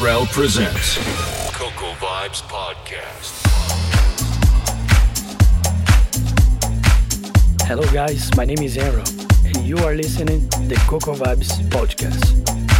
Presents Coco Vibes Podcast. Hello, guys. My name is Enro, and you are listening the Coco Vibes Podcast.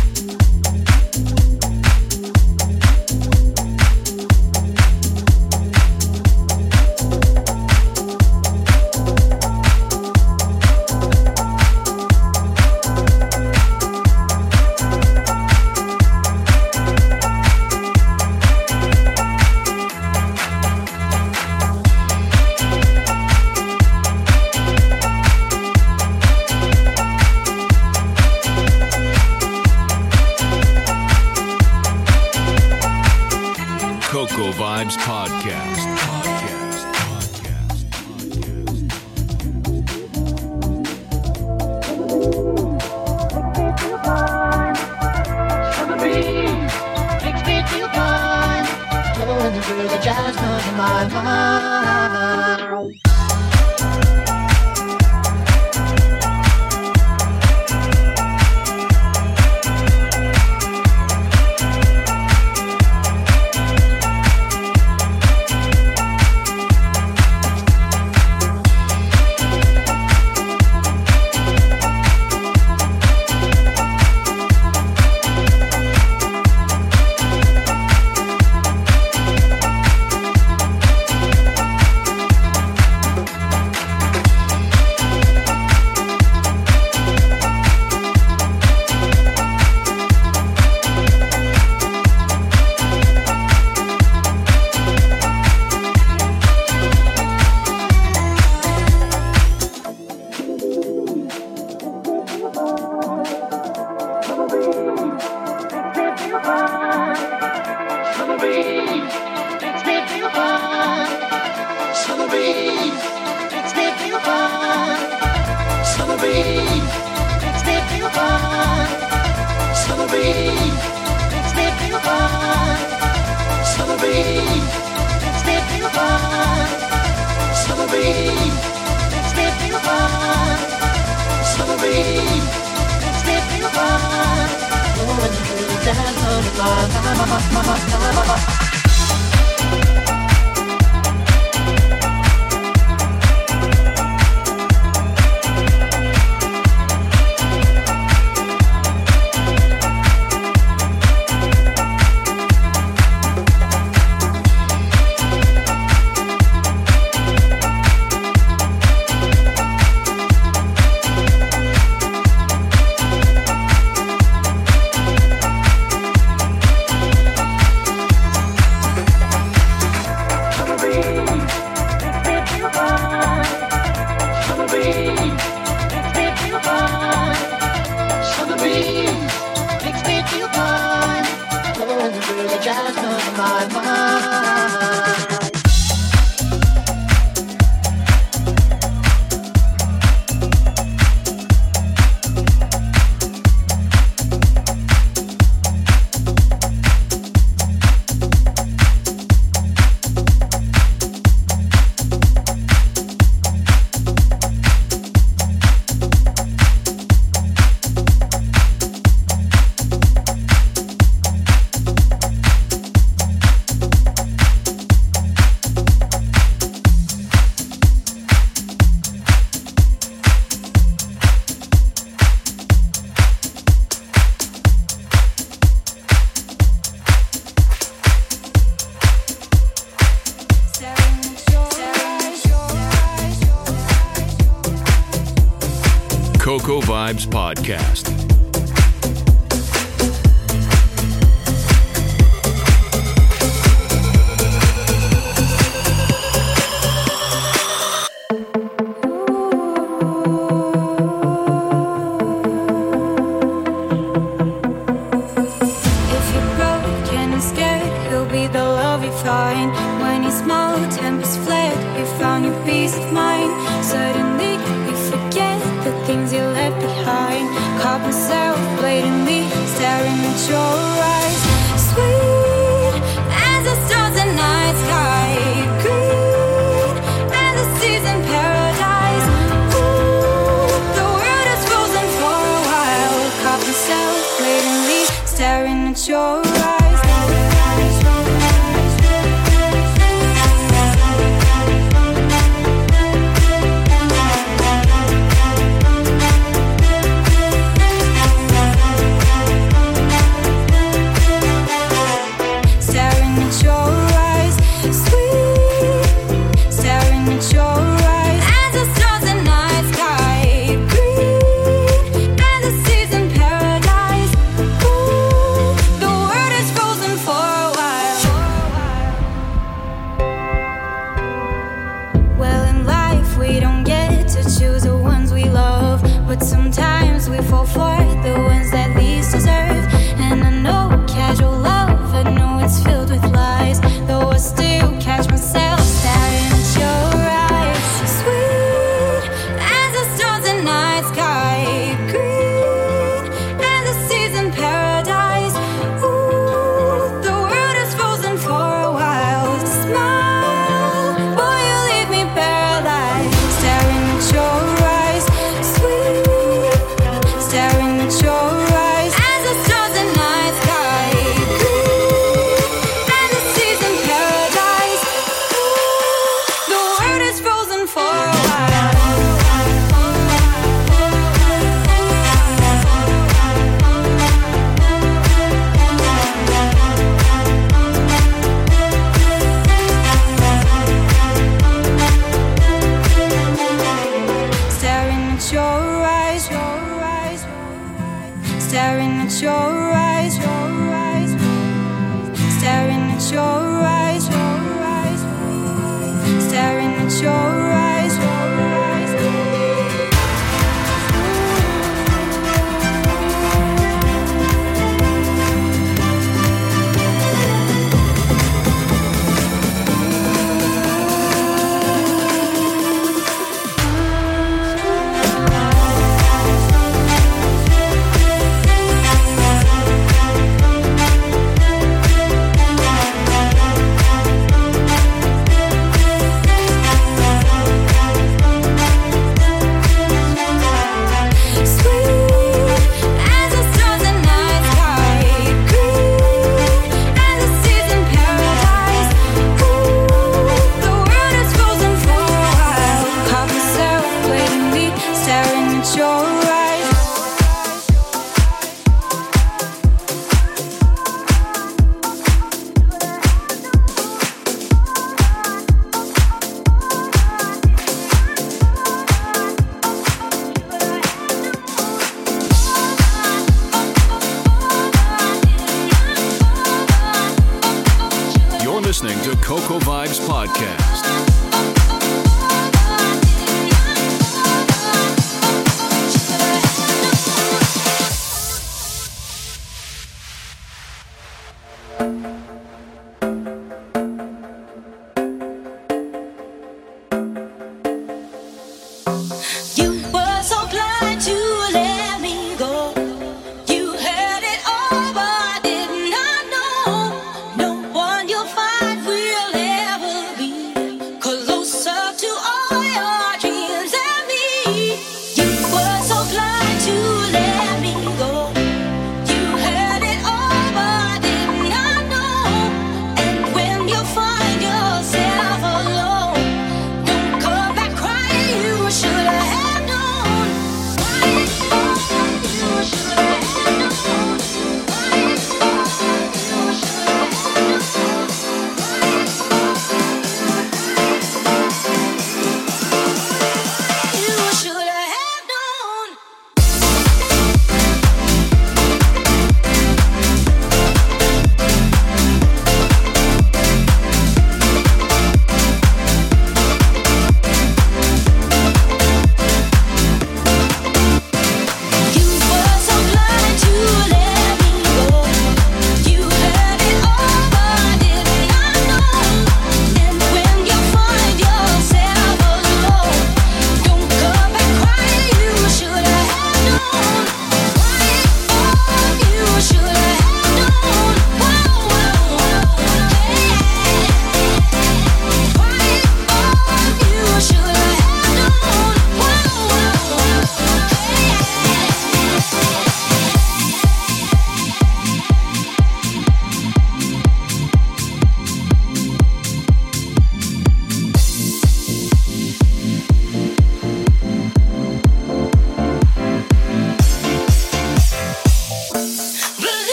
podcast.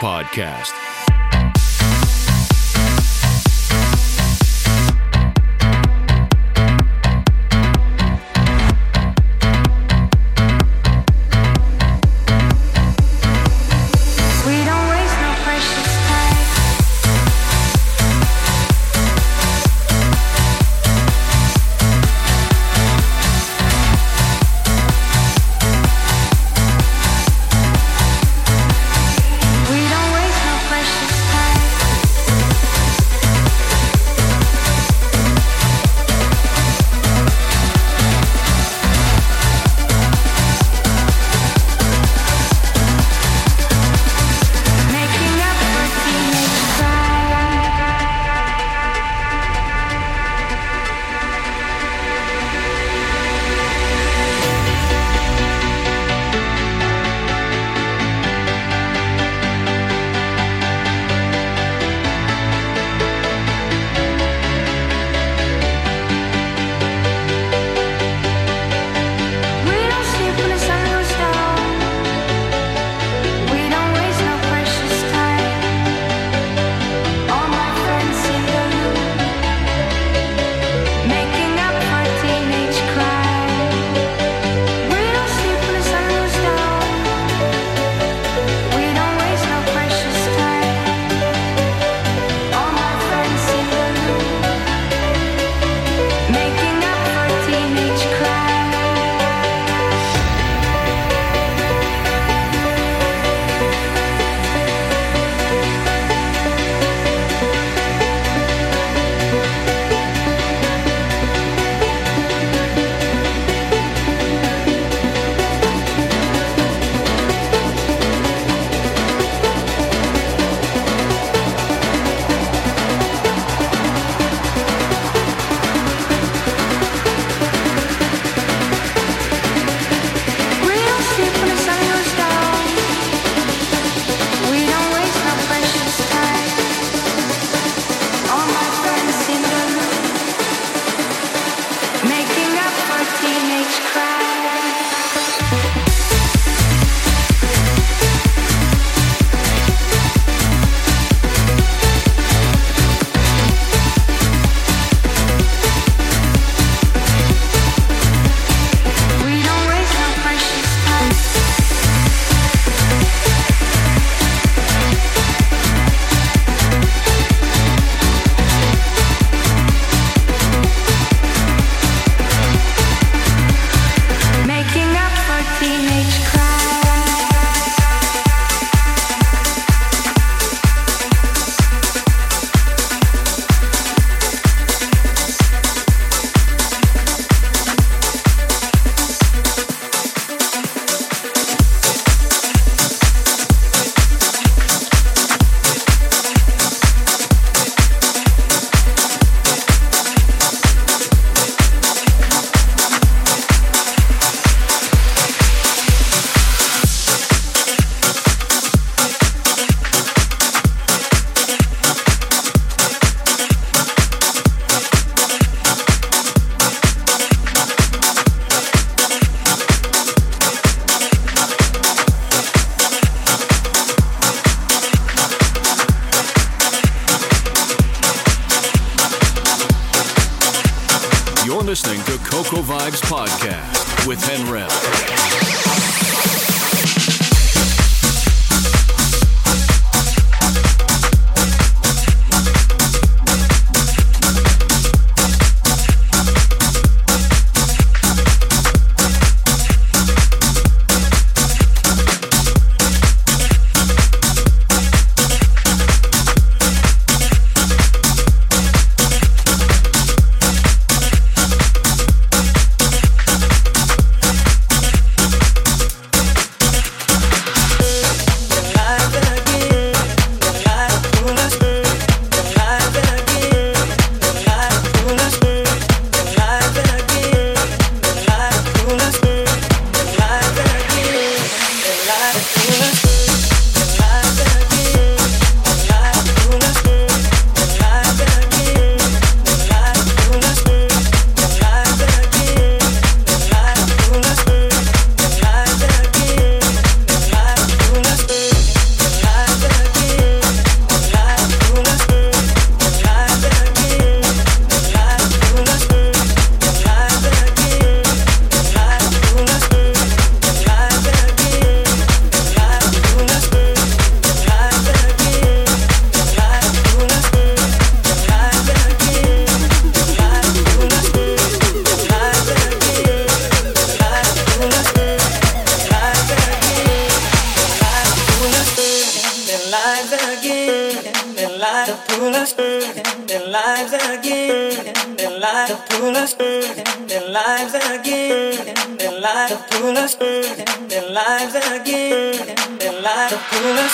Podcast.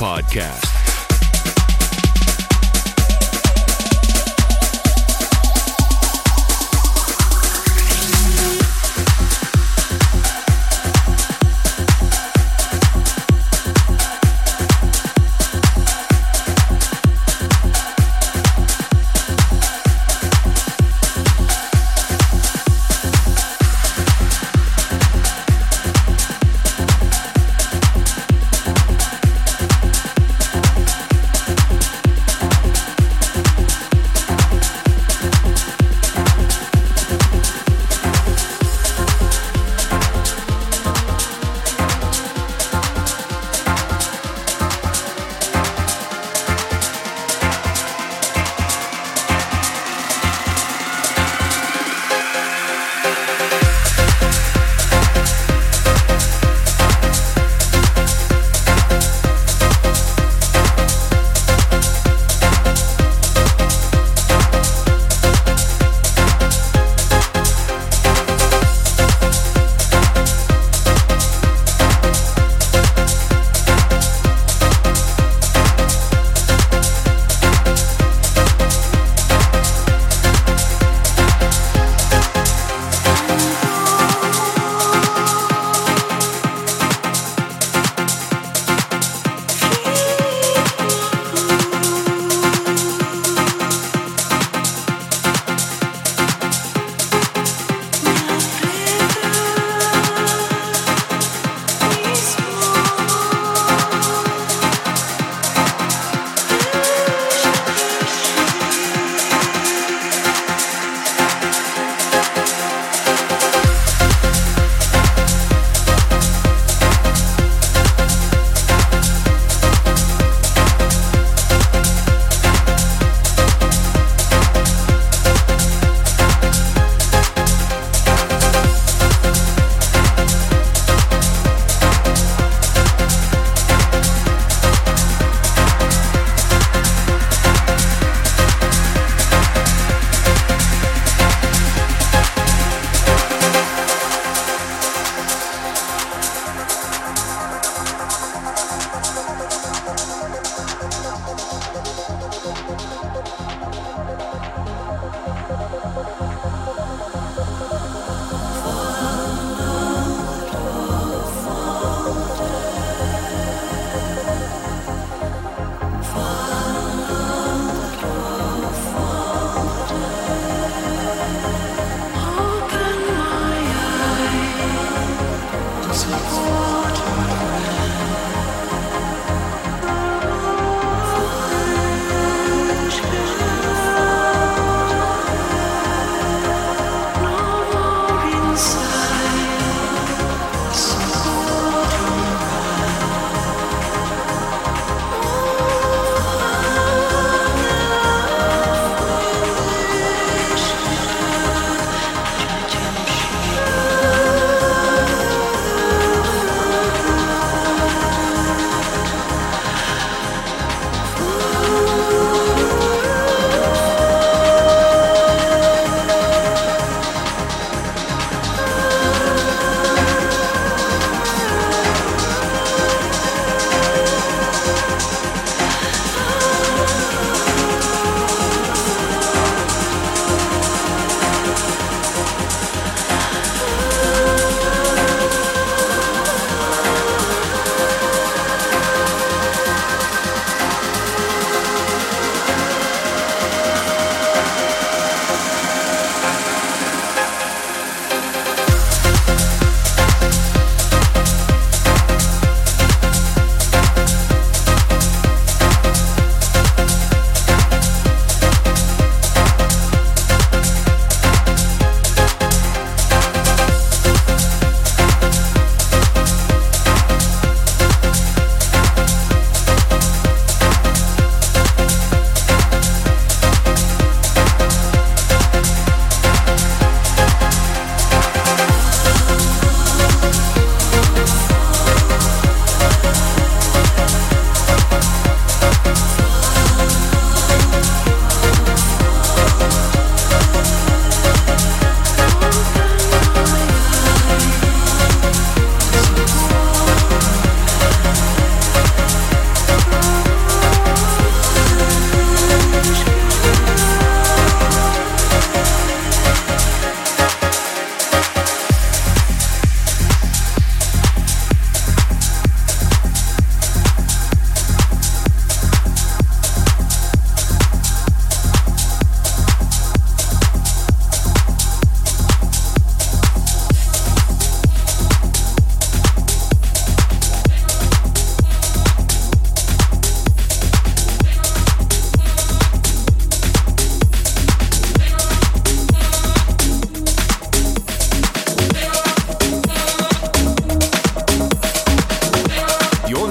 Podcast.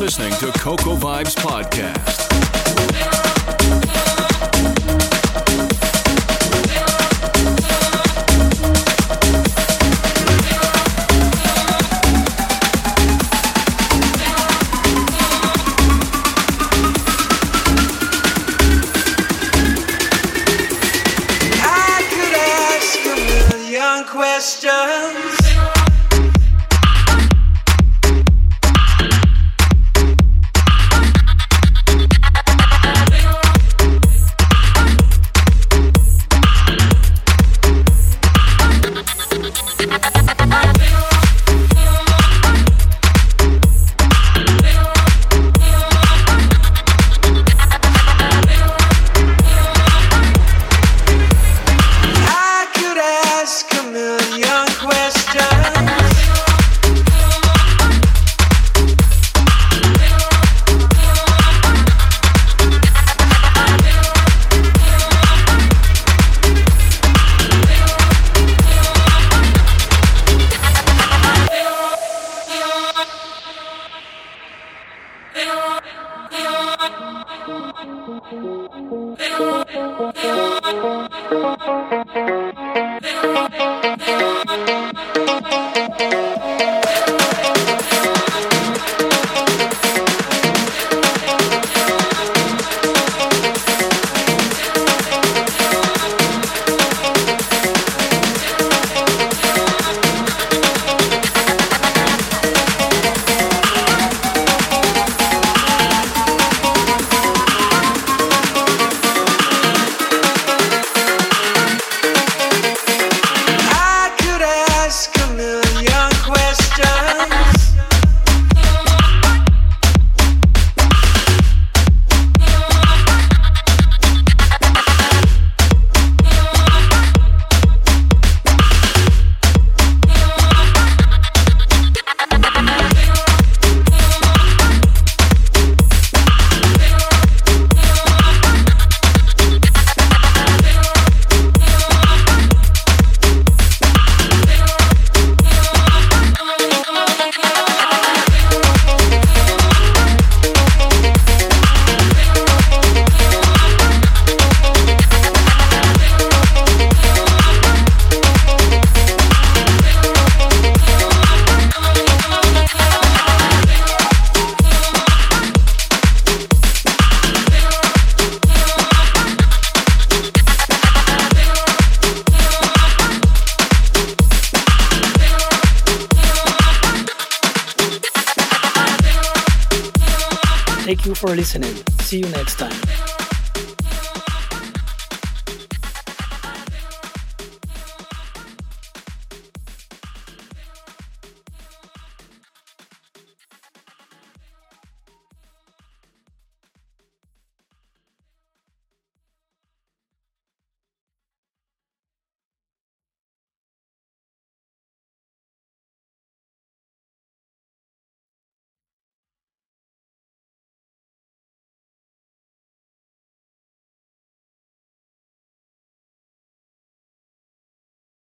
Listening to Coco Vibes Podcast.